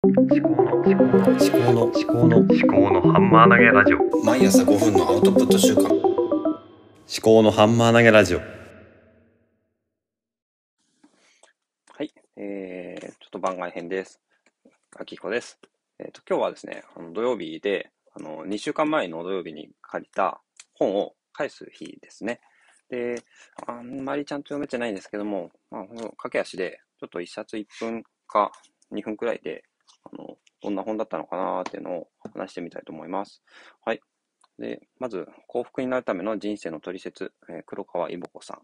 思考の思考の思考の思考の思考のハンマー投げラジオ毎朝5分のアウトプット週間思考のハンマー投げラジオはい、えー、ちょっと番外編です。あきこです。えっ、と、今日はですね、あの土曜日で、あの、2週間前の土曜日に借りた本を返す日ですね。で、あんまりちゃんと読めてないんですけども、まあ、ほんと駆け足で、ちょっと1冊1分か2分くらいで、あの、どんな本だったのかなっていうのを話してみたいと思います。はい。で、まず、幸福になるための人生の取説、えー黒川いぼこさん。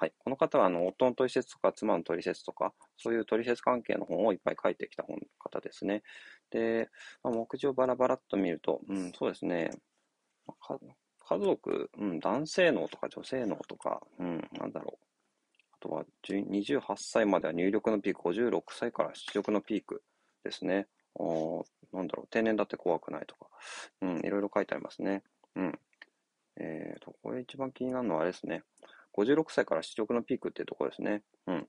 はい。この方は、あの、夫の取説とか、妻の取説とか、そういう取説関係の本をいっぱい書いてきた本方ですね。で、まあ、目次をバラバラっと見ると、うん、そうですね。家族、うん、男性脳とか女性脳とか、うん、なんだろう。あとは、28歳までは入力のピーク、56歳から出力のピークですね。あーなんだろう、定年だって怖くないとか、うん、いろいろ書いてありますね。うん。えーと、これ一番気になるのはあれですね。56歳から出力のピークっていうところですね。うん。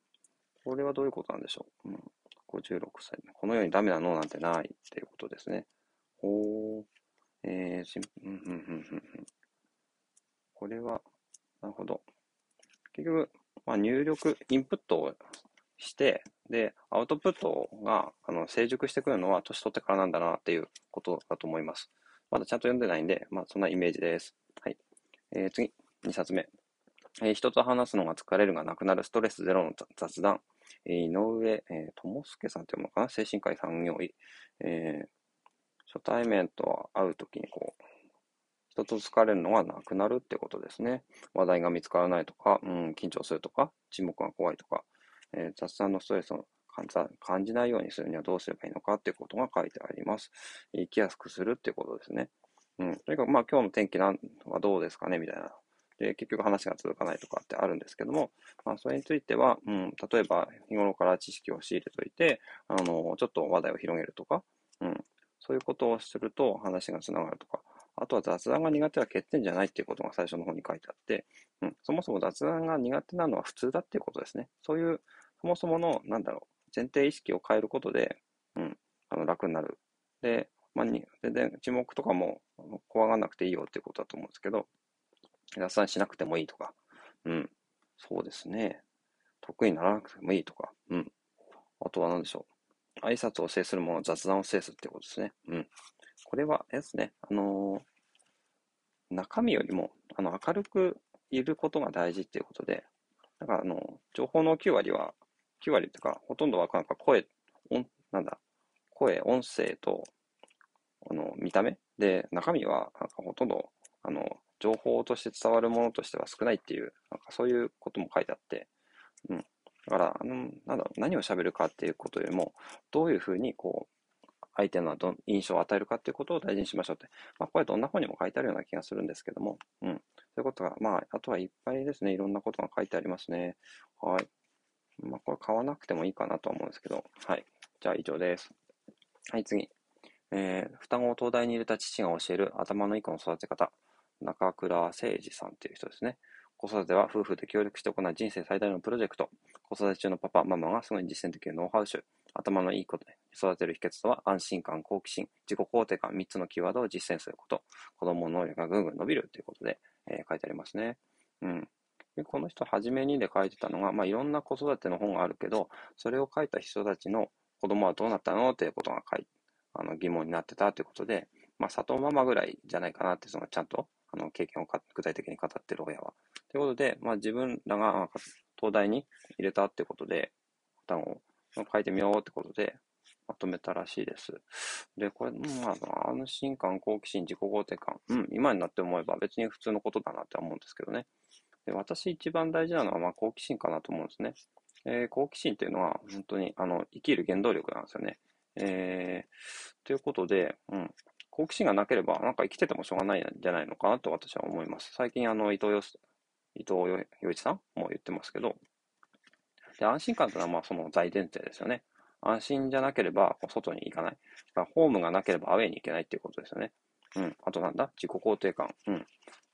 これはどういうことなんでしょう。うん、56歳。このようにダメな脳なんてないっていうことですね。ほー。えー、し、ん、うん、うん、うん。うんこれは、なるほど。結局、まあ、入力、インプットをして、で、アウトプットがあの成熟してくるのは年取ってからなんだなっていうことだと思います。まだちゃんと読んでないんで、まあ、そんなイメージです。はい。えー、次、2冊目。えー人と話すのが疲れるがなくなるストレスゼロの雑談。えー井上、えー、智介さんっていうのかな？精神科医産業医。えー初対面と会うときにこう、人と疲れるのがなくなるってことですね。話題が見つからないとか、うん、緊張するとか、沈黙が怖いとか、えー雑談のストレスを感じないようにするにはどうすればいいのかっていうことが書いてあります。生きやすくするっていうことですね。うん。とにかく、まあ今日の天気なんはどうですかねみたいな。で、結局話が続かないとかってあるんですけども、まあそれについては、うん、例えば日頃から知識を仕入れといて、あの、ちょっと話題を広げるとか、うん、そういうことをすると話がつながるとか、あとは雑談が苦手は欠点じゃないっていうことが最初の方に書いてあって、うん、そもそも雑談が苦手なのは普通だっていうことですね。そういう、そもそもの、なんだろう、前提意識を変えることで、うん、あの楽になる。で、まあ、に全然沈黙とかも怖がらなくていいよっていうことだと思うんですけど、雑談しなくてもいいとか、うん、そうですね。得意にならなくてもいいとか、うん。あとは何でしょう。挨拶を制するもの、雑談を制すってことですね。うん。これは、ですね。あのー中身よりも、あの、明るくいることが大事っていうことで、だから、あの、情報の9割は、9割っていうか、ほとんどはなんか声、音、なんだ、声、音声と、あの、見た目？で、中身は、なんかほとんど、あの、情報として伝わるものとしては少ないっていう、なんかそういうことも書いてあって、うん。だから、あの、なんだ、何を喋るかっていうことよりも、どういうふうに、こう、相手のど印象を与えるかっていうことを大事にしましょうって。まあ、これどんな本にも書いてあるような気がするんですけども、うん。そういうことが、まあ、あとはいっぱいですね、いろんなことが書いてありますね。はい。まあ、これ買わなくてもいいかなと思うんですけど、はい。じゃあ以上です。はい、次。えー、双子を東大に入れた父が教える頭のいい子の育て方。中倉誠二さんっていう人ですね。子育ては夫婦で協力して行う人生最大のプロジェクト。子育て中のパパ、ママがすぐに実践できるノウハウ集。頭のいい子で育てる秘訣とは安心感、好奇心、自己肯定感、3つのキーワードを実践すること。子供の能力がぐんぐん伸びるということで、えー書いてありますね。うん。でこの人、はじめにで書いてたのが、まあ、いろんな子育ての本があるけど、それを書いた人たちの子供はどうなったのっていうことが書いあの疑問になってたということで、まあ、佐藤ママぐらいじゃないかなって、そのちゃんとあの経験を具体的に語ってる親は。ということで、まあ、自分らが東大に入れたってことで、負担を書いてみようってことで、まとめたらしいです。で、これ、まあ、安心感、好奇心、自己肯定感。うん、今になって思えば別に普通のことだなって思うんですけどね。で私一番大事なのは、まあ、好奇心かなと思うんですね。えー好奇心っていうのは、本当に、あの、生きる原動力なんですよね。えー、ということで、うん。好奇心がなければ、なんか生きててもしょうがないんじゃないのかなと私は思います。最近、あの、伊藤よ、伊藤洋一さんも言ってますけど、で、安心感というのは、まあ、その大前提ですよね。安心じゃなければ、外に行かない。だからホームがなければアウェイに行けないっていうことですよね。うん。あとなんだ？自己肯定感。うん。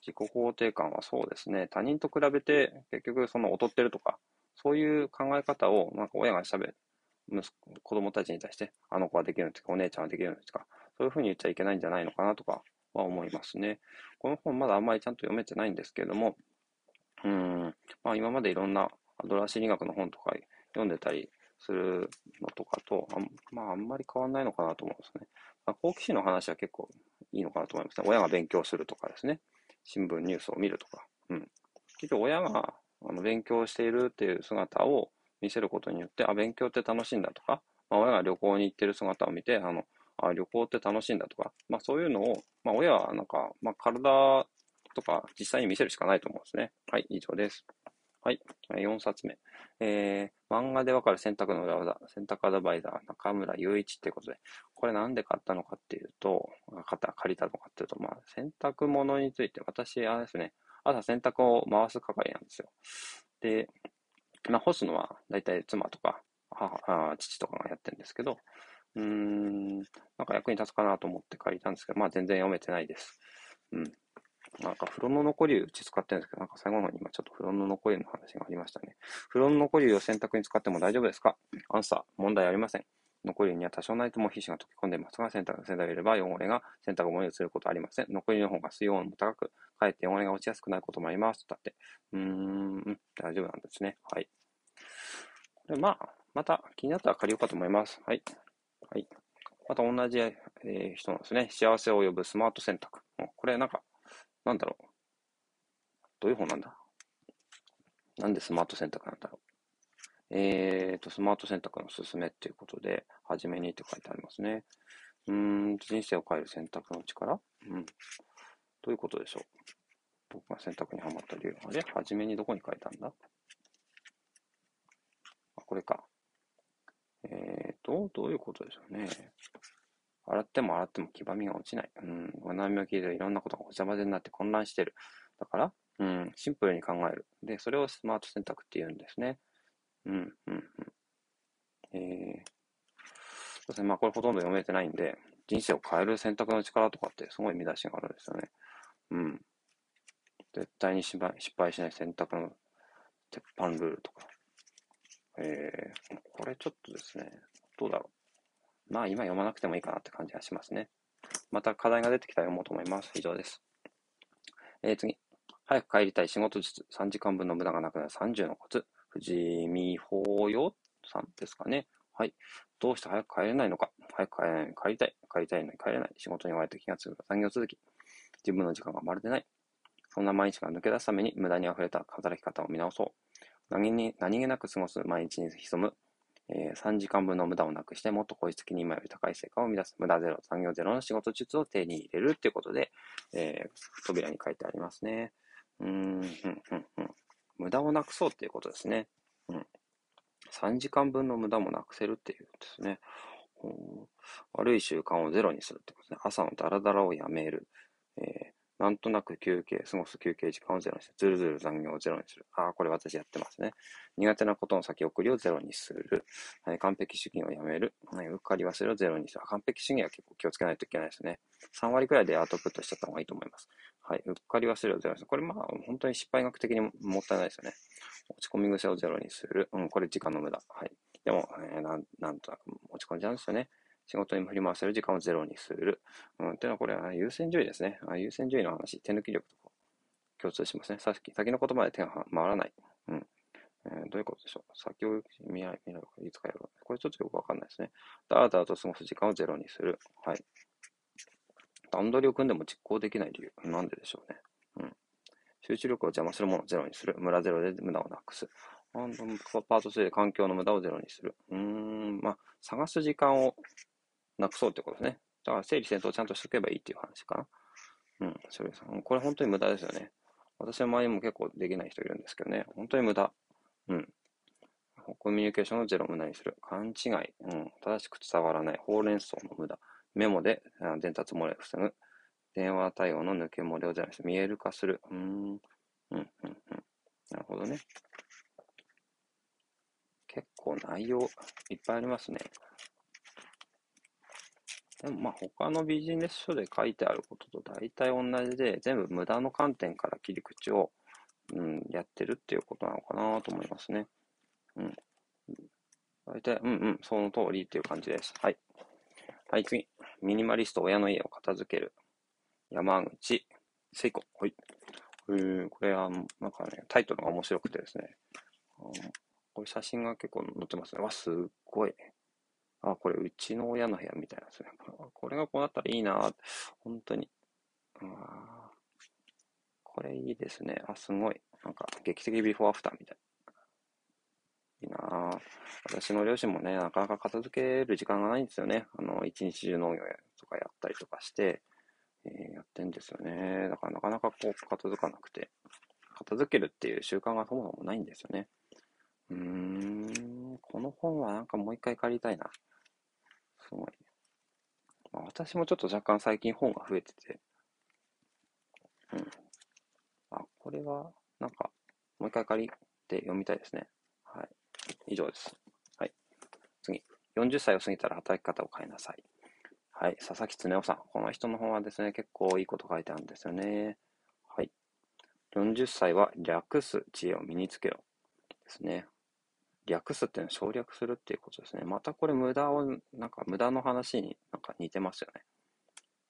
自己肯定感はそうですね。他人と比べて、結局、その劣ってるとか、そういう考え方を、なんか親がしゃべ、息子、子供たちに対して、あの子はできるんですか、お姉ちゃんはできるんですか、そういうふうに言っちゃいけないんじゃないのかなとかは思いますね。この本まだあんまりちゃんと読めてないんですけれども、うん、まあ今までいろんなアドラー心理学の本とか読んでたりするのとかと、あまああんまり変わんないのかなと思うんですね。まあ、好奇心の話は結構いいのかなと思いますね。親が勉強するとかですね。新聞、ニュースを見るとか。うん。結局親があの勉強しているっていう姿を見せることによって、あ、勉強って楽しいんだとか、まあ、親が旅行に行ってる姿を見て、あの、あ、旅行って楽しいんだとか、まあそういうのを、まあ親はなんか、まあ体とか実際に見せるしかないと思うんですね。はい、以上です。はい、4冊目。えー、漫画でわかる選択の裏技、選択アドバイザー、中村雄一ってことで、これなんで買ったのかっていうと、買った、借りたのかっていうと、まあ、洗濯物について、私、あれですね、朝洗濯を回す係なんですよ。で、まあ、干すのは、だいたい妻とか、母、父とかがやってるんですけど、うーん、なんか役に立つかなと思って借りたんですけど、まあ全然読めてないです。うん。なんか風呂の残り湯うち使ってるんですけど、なんか最後の方に今ちょっと風呂の残り湯の話がありましたね。風呂の残り湯を洗濯に使っても大丈夫ですか？アンサー、問題ありません。残りには多少ないとも皮脂が溶け込んでいますが、洗濯、洗濯を入れれば汚れが洗濯物に移ることはありません。残りの方が水温も高く、かえって汚れが落ちやすくなることもあります。だって。うーん、大丈夫なんですね。はい。でまあ、また気になったら借りようかと思います。はい。はい。また同じ、えー、人なんですね。幸せを呼ぶスマート選択。これなんか、なんだろう。どういう本なんだなんでスマート選択なんだろう。えーと、スマート選択のすすめっていうことで、はじめにって書いてありますね。うん、人生を変える選択の力？うん。どういうことでしょう？僕が選択にはまった理由。あれはじめにどこに書いたんだ？あ、これか。えーと、どういうことでしょうね。洗っても洗っても黄ばみが落ちない。うん。お悩みを聞いていろんなことがごちゃ混ぜになって混乱してる。だから、うん、シンプルに考える。で、それをスマート選択って言うんですね。うん、うん、うん。えー、そうですね。まあ、これほとんど読めてないんで、人生を変える選択の力とかってすごい見出しがあるんですよね。うん。絶対に失敗失敗しない選択の鉄板ルールとか。えー、これちょっとですね、どうだろう。まあ今読まなくてもいいかなって感じがしますね。また課題が出てきたら読もうと思います。以上です。えー、次。早く帰りたい仕事術。3時間分の無駄がなくなる30のコツ。藤見法よさんですかね。はい。どうして早く帰れないのか。早く帰れないのに帰りたい。帰りたいのに帰れない。仕事に追われて気がつく残業続き。自分の時間がまるでない。そんな毎日から抜け出すために無駄に溢れた働き方を見直そう。何に何気なく過ごす毎日に潜む、えー、3時間分の無駄をなくして、もっと効率的に今より高い成果を生み出す、無駄ゼロ、産業ゼロの仕事術を手に入れるっていうことで、えー、扉に書いてありますね。うーん、うん、うん、うん。無駄をなくそうっていうことですね。うん。3時間分の無駄もなくせるっていうことですね。悪い習慣をゼロにするってことですね。朝のダラダラをやめる。えー、なんとなく休憩、過ごす休憩時間をゼロにする。ずるずる残業をゼロにする。ああ、これ私やってますね。苦手なことの先送りをゼロにする。はい、完璧主義をやめる。はい、うっかり忘れをゼロにする。完璧主義は結構気をつけないといけないですね。3割くらいでアウトプットしちゃった方がいいと思います。はい、うっかり忘れをゼロにする。これまあ、本当に失敗学的にもったいないですよね。落ち込み癖をゼロにする。うん、これ時間の無駄。はい。でも、えー、なん、なんとなく落ち込んじゃうんですよね。仕事に振り回せる時間をゼロにする。うん、っていうのはこれは優先順位ですね。優先順位の話、手抜き力と共通しますね。さっき、先の言葉で手が回らない。うん。えー、どういうことでしょう。先を見ない、見ないいつかやろう。これちょっとよくわかんないですね。だらだらと過ごす時間をゼロにする。はい。段取りを組んでも実行できない理由。なんででしょうね。うん。集中力を邪魔するものをゼロにする。ムラゼロで無駄をなくす。パート3で環境の無駄をゼロにする。うーん、まあ、探す時間をなくそうってことですね。だから整理整頓をちゃんとしとけばいいっていう話かな。うん、それさん。これ本当に無駄ですよね。私の周りも結構できない人いるんですけどね。本当に無駄。うん。コミュニケーションのゼロ無駄にする。勘違い。うん。正しく伝わらない。ほうれん草の無駄。メモで伝達漏れを防ぐ。電話対応の抜け漏れをゼロにする。見える化する。うん。うん、うん、うん。なるほどね。結構内容いっぱいありますね。でもまあ他のビジネス書で書いてあることと大体同じで、全部無駄の観点から切り口を、うん、やってるっていうことなのかなと思いますね。うん。大体、うんうん、その通りっていう感じです。はい。はい、次。ミニマリスト、親の家を片付ける。山口聖子。はい。えー、これは、なんかね、タイトルが面白くてですね。これ写真が結構載ってますね。わ、すっごい。あ、これうちの親の部屋みたいなんですね。これがこうなったらいいな本当に。あこれいいですね。あ、すごい。なんか、劇的ビフォーアフターみたい。いな。私の両親もね、なかなか片付ける時間がないんですよね。あの、一日中農業とかやったりとかして、えーやってんですよね。だからなかなかこう、片付かなくて。片付けるっていう習慣がそもそもないんですよね。うーん、この本はなんかもう一回借りたいな。すごい。まあ、私もちょっと若干最近本が増えてて。うん。あ、これは、なんか、もう一回借りて読みたいですね。以上です。はい。次。40歳を過ぎたら働き方を変えなさい。はい。佐々木恒夫さん。この人の本はですね、結構いいこと書いてあるんですよね。はい。40歳は略す知恵を身につけろ。ですね。略すっていうのは省略するっていうことですね。またこれ無駄を、なんか無駄の話になんか似てますよね。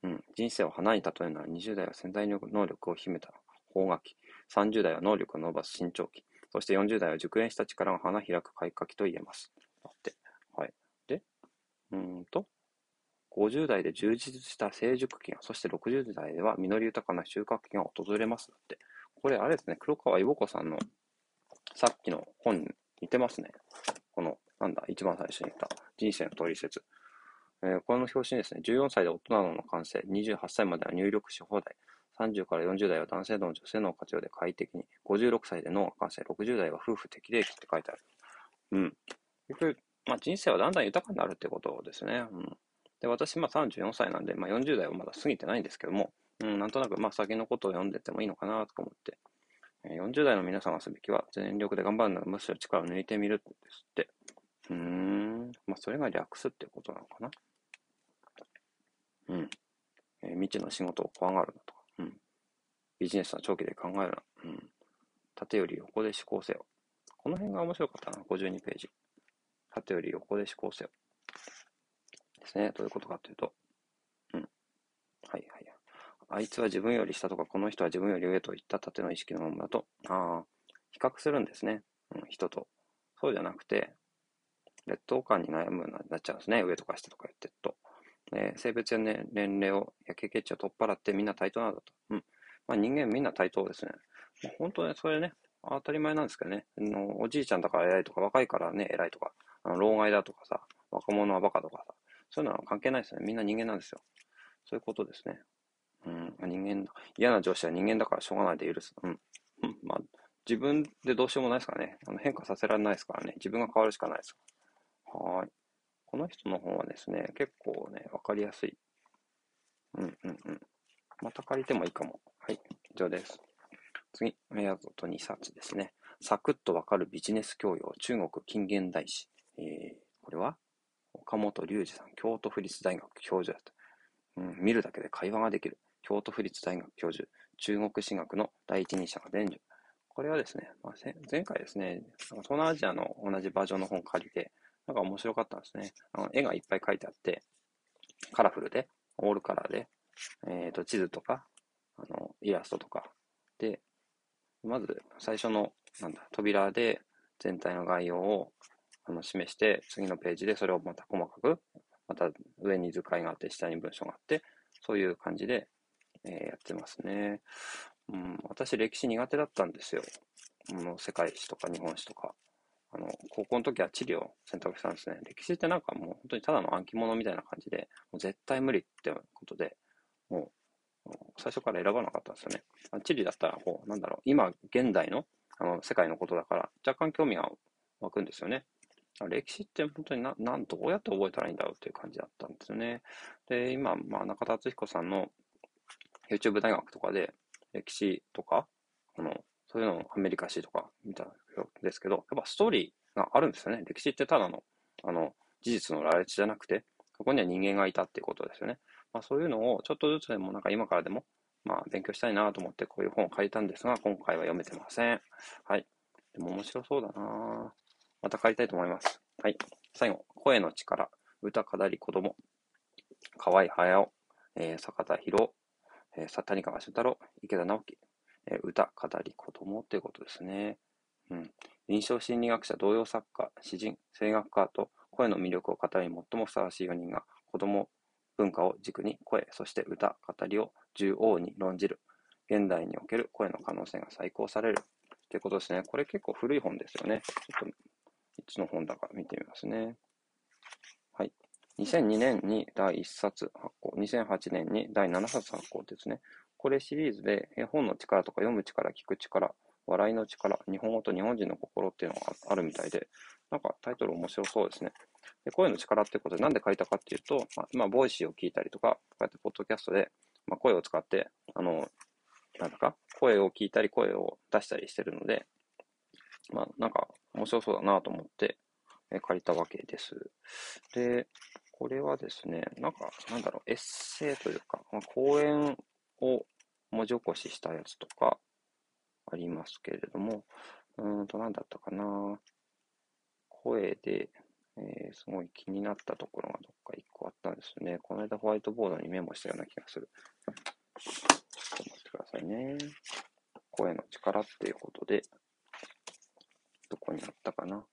うん。人生を花に例えるなら20代は潜在能力を秘めた邦楽器。30代は能力を伸ばす伸長期。そして40代は熟練した力が花開く開花期と言えます。だって。はい。で、うんと、50代で充実した成熟期が、そして60代では実り豊かな収穫期が訪れます。だって。これあれですね、黒川伊保子さんのさっきの本に似てますね。この、なんだ、一番最初に言った人生の取説。えーこの表紙にですね、14歳で大人の完成、28歳までは入力し放題、30から40代は男性脳、女性脳活用で快適に、56歳で脳が完成、60代は夫婦適齢期って書いてある。うん。結局、まあ人生はだんだん豊かになるってことですね。うん。で、私、まあ34歳なんで、まあ40代はまだ過ぎてないんですけども、うん、なんとなく、まあ先のことを読んでてもいいのかなとか思って、40代の皆さんがすべきは、全力で頑張るならむしろ力を抜いてみるですって。うーん。まあ、それが略すってことなのかな。うん。えー未知の仕事を怖がるなと。ビジネスは長期で考えるな。うん。縦より横で思考せよ。この辺が面白かったな。52ページ。縦より横で思考せよ。ですね。どういうことかというと。うん。はいはい。あいつは自分より下とか、この人は自分より上といった縦の意識のままだと、ああ、比較するんですね。うん、人と。そうじゃなくて、劣等感に悩むようになっちゃうんですね。上とか下とか言ってると。えー性別や、ね、年齢を、や経験値を取っ払ってみんな対等なんだと。うん。まあ人間みんな対等ですね。まあ本当ね、それね、当たり前なんですけどね。のおじいちゃんだから偉いとか、若いからね、偉いとか、あの老害だとかさ、若者はバカとかさ、そういうのは関係ないですね。みんな人間なんですよ。そういうことですね。うん、人間だ。嫌な上司は人間だからしょうがないで許す。うん。うん、まあ、自分でどうしようもないですからね。あの変化させられないですからね。自分が変わるしかないです。はい。この人の本はですね、結構ね、わかりやすい。うんうんうん。また借りてもいいかも。以上です。次、メアゾと2冊ですね。サクッとわかるビジネス教養、中国近現代史。えー、これは？岡本隆二さん、京都府立大学教授だった。うん、見るだけで会話ができる。京都府立大学教授、中国史学の第一人者が伝授。これはですね、まあ、前回ですね、東南アジアの同じバージョンの本を借りて、なんか面白かったんですね。あの絵がいっぱい描いてあって、カラフルで、オールカラーで、えっ、と、地図とか、あの、イラストとか。で、まず最初の、なんだ、扉で全体の概要をあの示して、次のページでそれをまた細かく、また上に図解があって、下に文章があって、そういう感じで、えーやってますね。うん、私歴史苦手だったんですよ。あの世界史とか日本史とか。あの、高校の時は地理を選択したんですね。歴史ってなんかもう本当にただの暗記物みたいな感じで、もう絶対無理ってことで、も、最初から選ばなかったんですよね。あ地理だったら、こう、なんだろう、今、現代の、あの、世界のことだから、若干興味が湧くんですよね。歴史って本当にな、なん、どうやって覚えたらいいんだろうっていう感じだったんですよね。で、今、まあ、中田敦彦さんの YouTube 大学とかで、歴史とか、あの、そういうのをアメリカ史とか見たんですけど、やっぱストーリーがあるんですよね。歴史ってただの、あの、事実の羅列じゃなくて、そこには人間がいたっていうことですよね。まあそういうのをちょっとずつでもなんか今からでも、まあ勉強したいなと思ってこういう本を借りたんですが、今回は読めてません。はい。でも面白そうだなまた借りたいと思います。はい。最後、声の力、歌語り子供、河合隼、えー、坂田博、えー、谷川俊太郎、池田直樹、えー、歌語り子供ということですね。うん。臨床心理学者、童謡作家、詩人、声楽家と声の魅力を語り最もふさわしい4人が子供文化を軸に声、そして歌、語りを縦横に論じる。現代における声の可能性が再考される。ということですね。これ結構古い本ですよね。ちょっと、いつの本だか見てみますね。はい。2002年に第1冊発行、2008年に第7冊発行ですね。これシリーズで絵本の力とか読む力、聞く力、笑いの力、日本語と日本人の心っていうのがあるみたいで、なんかタイトル面白そうですね。で声の力ってことでなんで書いたかっていうと、まあ、今、 Voicy を聞いたりとか、こうやってポッドキャストで、まあ、声を使って、あの、なんだか、声を聞いたり声を出したりしてるので、まあ、なんか面白そうだなと思って、え借りたわけです。で、これはですね、なんか、なんだろう、エッセイというか、まあ、講演を文字起こししたやつとかありますけれども、うーんと、なんだったかな。声で、えー、すごい気になったところがどっか一個あったんですよね。この間ホワイトボードにメモしたような気がする。ちょっと待ってくださいね。声の力っていうことで、どこにあったかな。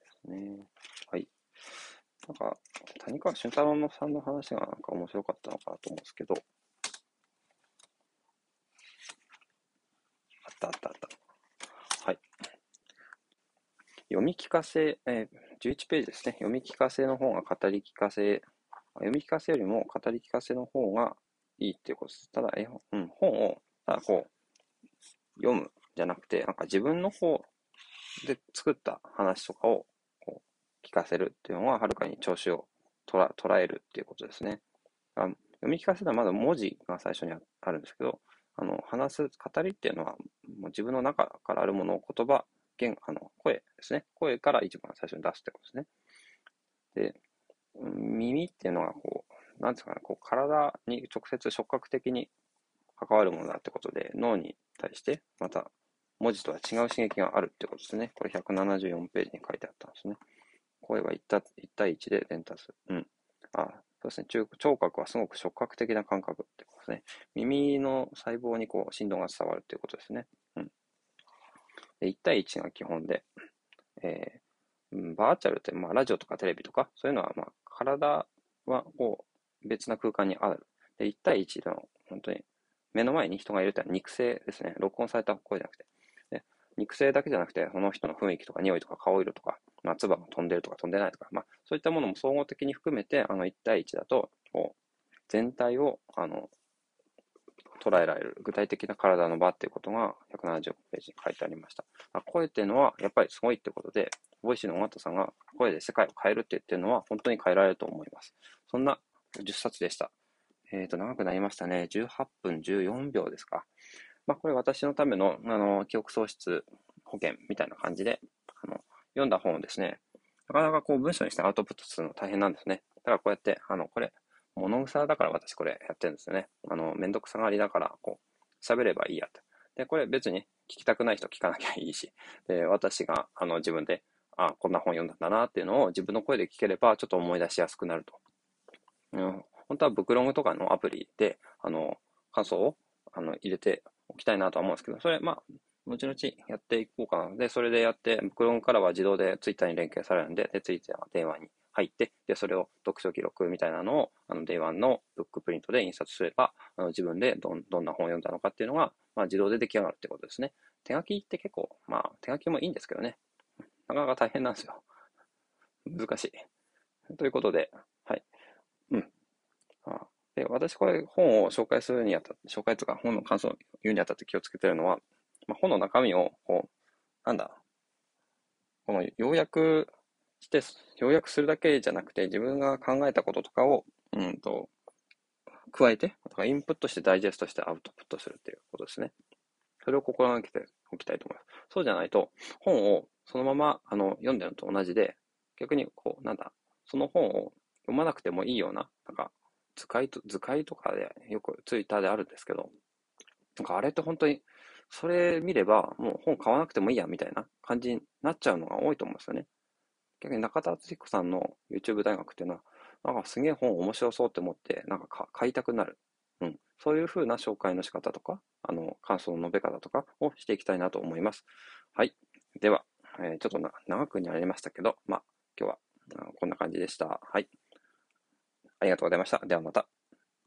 ですね。はい。なんか、谷川俊太郎さんの話がなんか面白かったのかなと思うんですけど、あったあったあった。はい。読み聞かせ、えー、11ページですね。読み聞かせの方が語り聞かせ、読み聞かせよりも語り聞かせの方がいいっていうことです。ただ、えうん、本を、ただこう、読むじゃなくて、なんか自分の方で作った話とかをこう聞かせるっていうのは、はるかに調子を捉捉えるっていうことですね。読み聞かせはまだ文字が最初にあるんですけど、あの、話す、語りっていうのは、もう自分の中からあるものを言葉、言、あの、声ですね。声から一番最初に出すってことですね。で、耳っていうのは、こう、なんですかね、こう、体に直接触覚的に関わるものだってことで、脳に対して、また、文字とは違う刺激があるってことですね。これ174ページに書いてあったんですね。声は1対1で伝達する。うん。あ、そうですね。聴覚はすごく触覚的な感覚ってことですね。耳の細胞にこう振動が伝わるっていうことですね。で1対1が基本で、えー、バーチャルって、まあ、ラジオとかテレビとか、そういうのは、まあ、体はこう別な空間にある。で、1対1の、本当に、目の前に人がいるってのは肉声ですね。録音された声じゃなくて。で肉声だけじゃなくて、その人の雰囲気とか匂いとか顔色とか、まあ、唾が飛んでるとか飛んでないとか、まあ、そういったものも総合的に含めて、あの、1対1だと、こう、全体を、あの、捉えられる具体的な体の場っていうことが170ページに書いてありました。声っていうのはやっぱりすごいってことで、 Voicy の緒方さんが声で世界を変えるって言ってるのは本当に変えられると思います。そんな10冊でした。えっ、ー、と、長くなりましたね。18分14秒ですか。まあ、これ私のための、あの、記憶喪失保険みたいな感じで、あの、読んだ本をですね、なかなかこう文章にしてアウトプットするの大変なんですね。だからこうやって、あの、これ、物草だから私これやってるんですよね。あの、めんどくさがりだから、こう、喋ればいいやと。で、これ別に聞きたくない人聞かなきゃいいし、で、私が、あの、自分で、あ、こんな本読んだんだなっていうのを自分の声で聞ければ、ちょっと思い出しやすくなると。うん、本当はブクログとかのアプリで、あの、感想を、あの、入れておきたいなとは思うんですけど、それ、まあ、後々やっていこうかな。で、それでやって、ブクログからは自動でツイッターに連携されるんで、で、ツイッターで Day One に入って、で、それを読書記録みたいなのを、あの、 Day One のブックプリントで印刷すれば、あの自分でどどんな本を読んだのかっていうのが、まあ、自動で出来上がるってことですね。手書きって結構、まあ、手書きもいいんですけどね。なかなか大変なんですよ。難しい。ということで、はい。うん。あで私、これ本を紹介するにあたって、紹介とか本の感想を言うにあたって気をつけてるのは、まあ、本の中身を、こう、なんだ、この要約して、要約するだけじゃなくて、自分が考えたこととかを、うんと、加えて、インプットしてダイジェストしてアウトプットするっていうことですね。それを心がけておきたいと思います。そうじゃないと、本をそのままあの読んでるのと同じで、逆にこう、なんだ、その本を読まなくてもいいような、なんか、図解と、図解とかでよくツイッターであるんですけど、なんかあれって本当に、それ見ればもう本買わなくてもいいやみたいな感じになっちゃうのが多いと思うんですよね。逆に中田敦彦さんの YouTube 大学っていうのは、なんかすげえ本面白そうって思って、なんか買いたくなる。うん。そういうふうな紹介の仕方とか、あの、感想の述べ方とかをしていきたいなと思います。はい。では、えー、ちょっと長くになりましたけど、まあ、今日はこんな感じでした。はい。ありがとうございました。ではまた。